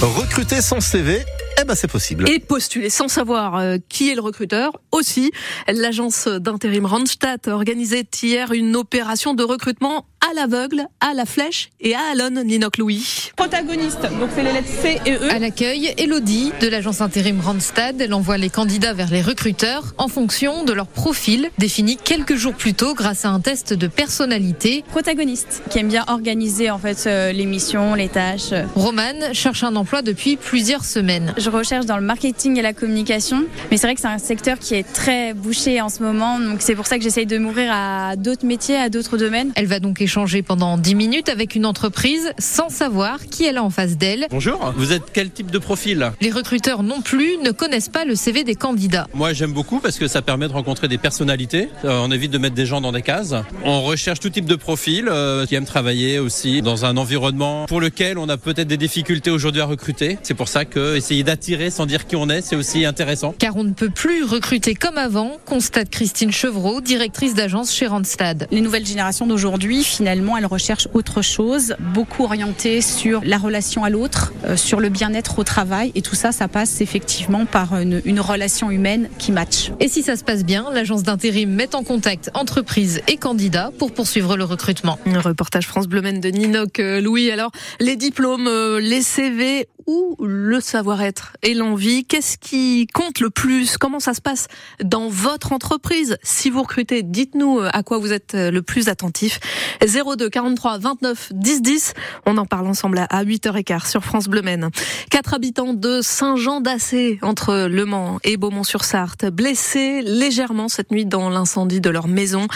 Recruter son CV eh ben c'est possible. Et postuler sans savoir euh, qui est le recruteur aussi. L'agence d'intérim Randstad organisait hier une opération de recrutement à l'aveugle, à la flèche et à Alon Ninoc Louis. Protagoniste, donc c'est les lettres C et E. À l'accueil, Elodie de l'agence intérim Randstad, elle envoie les candidats vers les recruteurs en fonction de leur profil défini quelques jours plus tôt grâce à un test de personnalité. Protagoniste, qui aime bien organiser en fait euh, les missions, les tâches. Romane cherche un emploi depuis plusieurs semaines. Je recherche dans le marketing et la communication, mais c'est vrai que c'est un secteur qui est très bouché en ce moment, donc c'est pour ça que j'essaye de m'ouvrir à d'autres métiers, à d'autres domaines. Elle va donc échanger pendant 10 minutes avec une entreprise sans savoir qui elle a en face d'elle. Bonjour, vous êtes quel type de profil? Les recruteurs non plus ne connaissent pas le CV des candidats. Moi j'aime beaucoup parce que ça permet de rencontrer des personnalités, euh, on évite de mettre des gens dans des cases. On recherche tout type de profil euh, qui aiment travailler aussi dans un environnement pour lequel on a peut-être des difficultés aujourd'hui à recruter. C'est pour ça que essayer d'attirer sans dire qui on est, c'est aussi intéressant. Car on ne peut plus recruter comme avant, constate Christine Chevreau, directrice d'agence chez Randstad. Les nouvelles générations d'aujourd'hui, finalement, elles recherchent autre chose, beaucoup orientées sur la relation à l'autre, euh, sur le bien-être au travail. Et tout ça, ça passe effectivement par une, une relation humaine qui match. Et si ça se passe bien, l'agence d'intérim met en contact entreprises et candidats pour poursuivre le recrutement. Un reportage France Bleu Maine de Ninoc euh, Louis. Alors, les diplômes, euh, les CV ou le savoir-être et l'envie, qu'est-ce qui compte le plus? Comment ça se passe dans votre entreprise? Si vous recrutez, dites-nous à quoi vous êtes le plus attentif. 02 43 29 10 10. On en parle ensemble à 8h15 sur France Bleu Maine. Quatre habitants de Saint-Jean-d'Assé, entre Le Mans et Beaumont-sur-Sarthe, blessés légèrement cette nuit dans l'incendie de leur maison.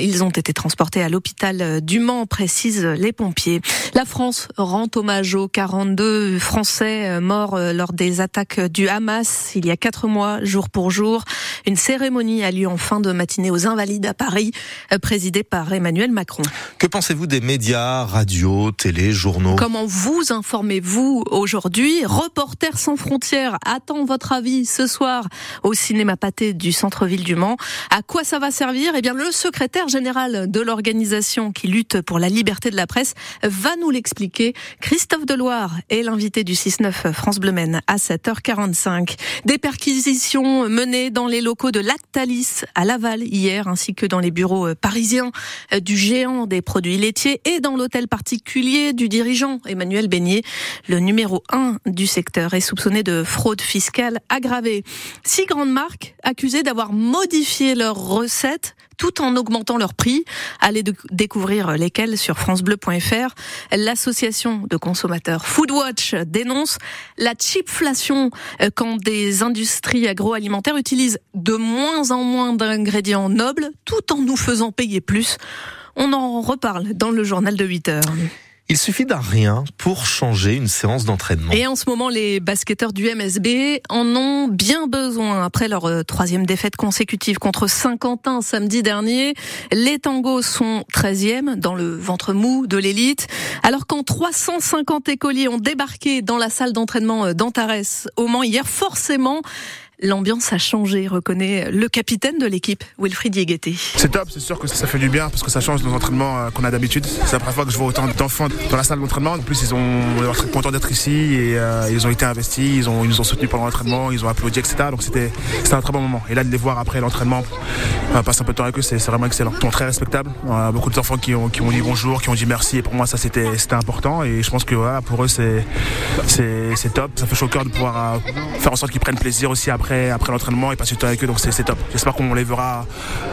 Ils ont été transportés à l'hôpital du Mans, précisent les pompiers. La France rend hommage aux 42 Français morts lors des attaques du Hamas il y a quatre mois, jour pour jour. Une cérémonie a lieu en fin de matinée aux Invalides à Paris, présidée par Emmanuel Macron. Que pensez-vous des médias, radio, télé, journaux? Comment vous informez-vous aujourd'hui? Reporters sans frontières attend votre avis ce soir au cinéma Pâté du centre-ville du Mans. À quoi ça va servir? Eh bien, le secrétaire général de l'organisation qui lutte pour la liberté de la presse va nous l'expliquer. Christophe Deloire est l'invité du 6-9 France Bleu à 7h45. Des perquisitions menées dans les locaux de Lactalis à Laval hier, ainsi que dans les bureaux parisiens du géant des produits laitiers et dans l'hôtel particulier du dirigeant Emmanuel Beignet. Le numéro 1 du secteur est soupçonné de fraude fiscale aggravée. Six grandes marques accusées d'avoir modifié leurs recettes tout en augmentant leur prix. Allez découvrir lesquelles sur francebleu.fr. L'association de consommateurs Foodwatch dénonce la chipflation quand des industries agroalimentaires utilisent de moins en moins d'ingrédients nobles tout en nous faisant payer plus. On en reparle dans le journal de 8 heures. Il suffit d'un rien pour changer une séance d'entraînement. Et en ce moment, les basketteurs du MSB en ont bien besoin. Après leur troisième défaite consécutive contre Saint-Quentin samedi dernier, les tangos sont 13e dans le ventre mou de l'élite. Alors quand 350 écoliers ont débarqué dans la salle d'entraînement d'Antares au Mans hier, forcément, L'ambiance a changé, reconnaît le capitaine de l'équipe, Wilfried Diegueté. C'est top, c'est sûr que ça fait du bien parce que ça change nos entraînements qu'on a d'habitude. C'est la première fois que je vois autant d'enfants dans la salle d'entraînement. En plus, ils ont très contents d'être ici et euh, ils ont été investis, ils, nous ont soutenus pendant l'entraînement, ils ont applaudi, etc. Donc c'était un très bon moment. Et là, de les voir après l'entraînement, euh, passer un peu de temps avec eux, c'est vraiment excellent. Ils sont très respectables. Euh, beaucoup d'enfants qui ont, qui dit bonjour, qui ont dit merci. Et pour moi, ça c'était important. Et je pense que pour eux, c'est top. Ça fait chaud au cœur de pouvoir faire en sorte qu'ils prennent plaisir aussi après après, l'entraînement et passer du temps avec eux. Donc c'est top. J'espère qu'on les verra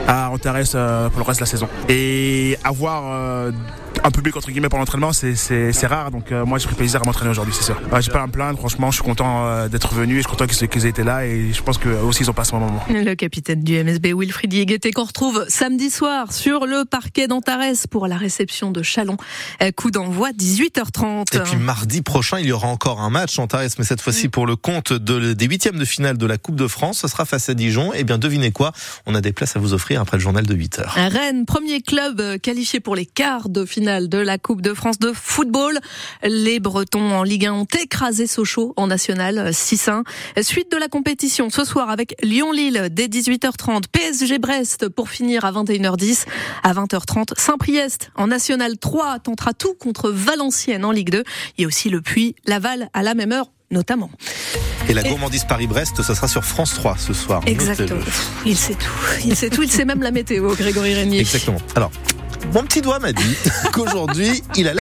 à Antares pour le reste de la saison. Et avoir euh, un public entre guillemets pour l'entraînement, c'est rare. Donc euh, moi, j'ai pris plaisir à m'entraîner aujourd'hui, c'est sûr. Ouais, j'ai pas à me plaindre. Franchement, je suis content euh, d'être venu et je suis content qu'ils aient été là. Et je pense qu'eux aussi, ils ont passé un moment. Le capitaine du MSB, Wilfried Diegueté, qu'on retrouve samedi soir sur le parquet d'Antares pour la réception de Chalon. Coup d'envoi 18h30. Et puis mardi prochain, il y aura encore un match Antares, mais cette fois-ci pour le compte de, des huitièmes de finale de la Coupe de France. Ce sera face à Dijon. Et eh bien, devinez quoi? On a des places à vous offrir après le journal de 8h. Rennes, premier club qualifié pour les quarts de finale finale de la Coupe de France de football. Les Bretons en Ligue 1 ont écrasé Sochaux en national 6-1. Suite de la compétition ce soir avec Lyon-Lille dès 18h30, PSG Brest pour finir à 21h10. À 20h30, Saint-Priest en national 3 tentera tout contre Valenciennes en Ligue 2. Il y a aussi le Puy, Laval à la même heure notamment. Et la gourmandise Paris-Brest, ça sera sur France 3 ce soir. Exactement. Il sait tout. Il sait tout. Il sait même la météo, Grégory Régnier. Exactement. Alors, mon petit doigt m'a dit qu'aujourd'hui, il allait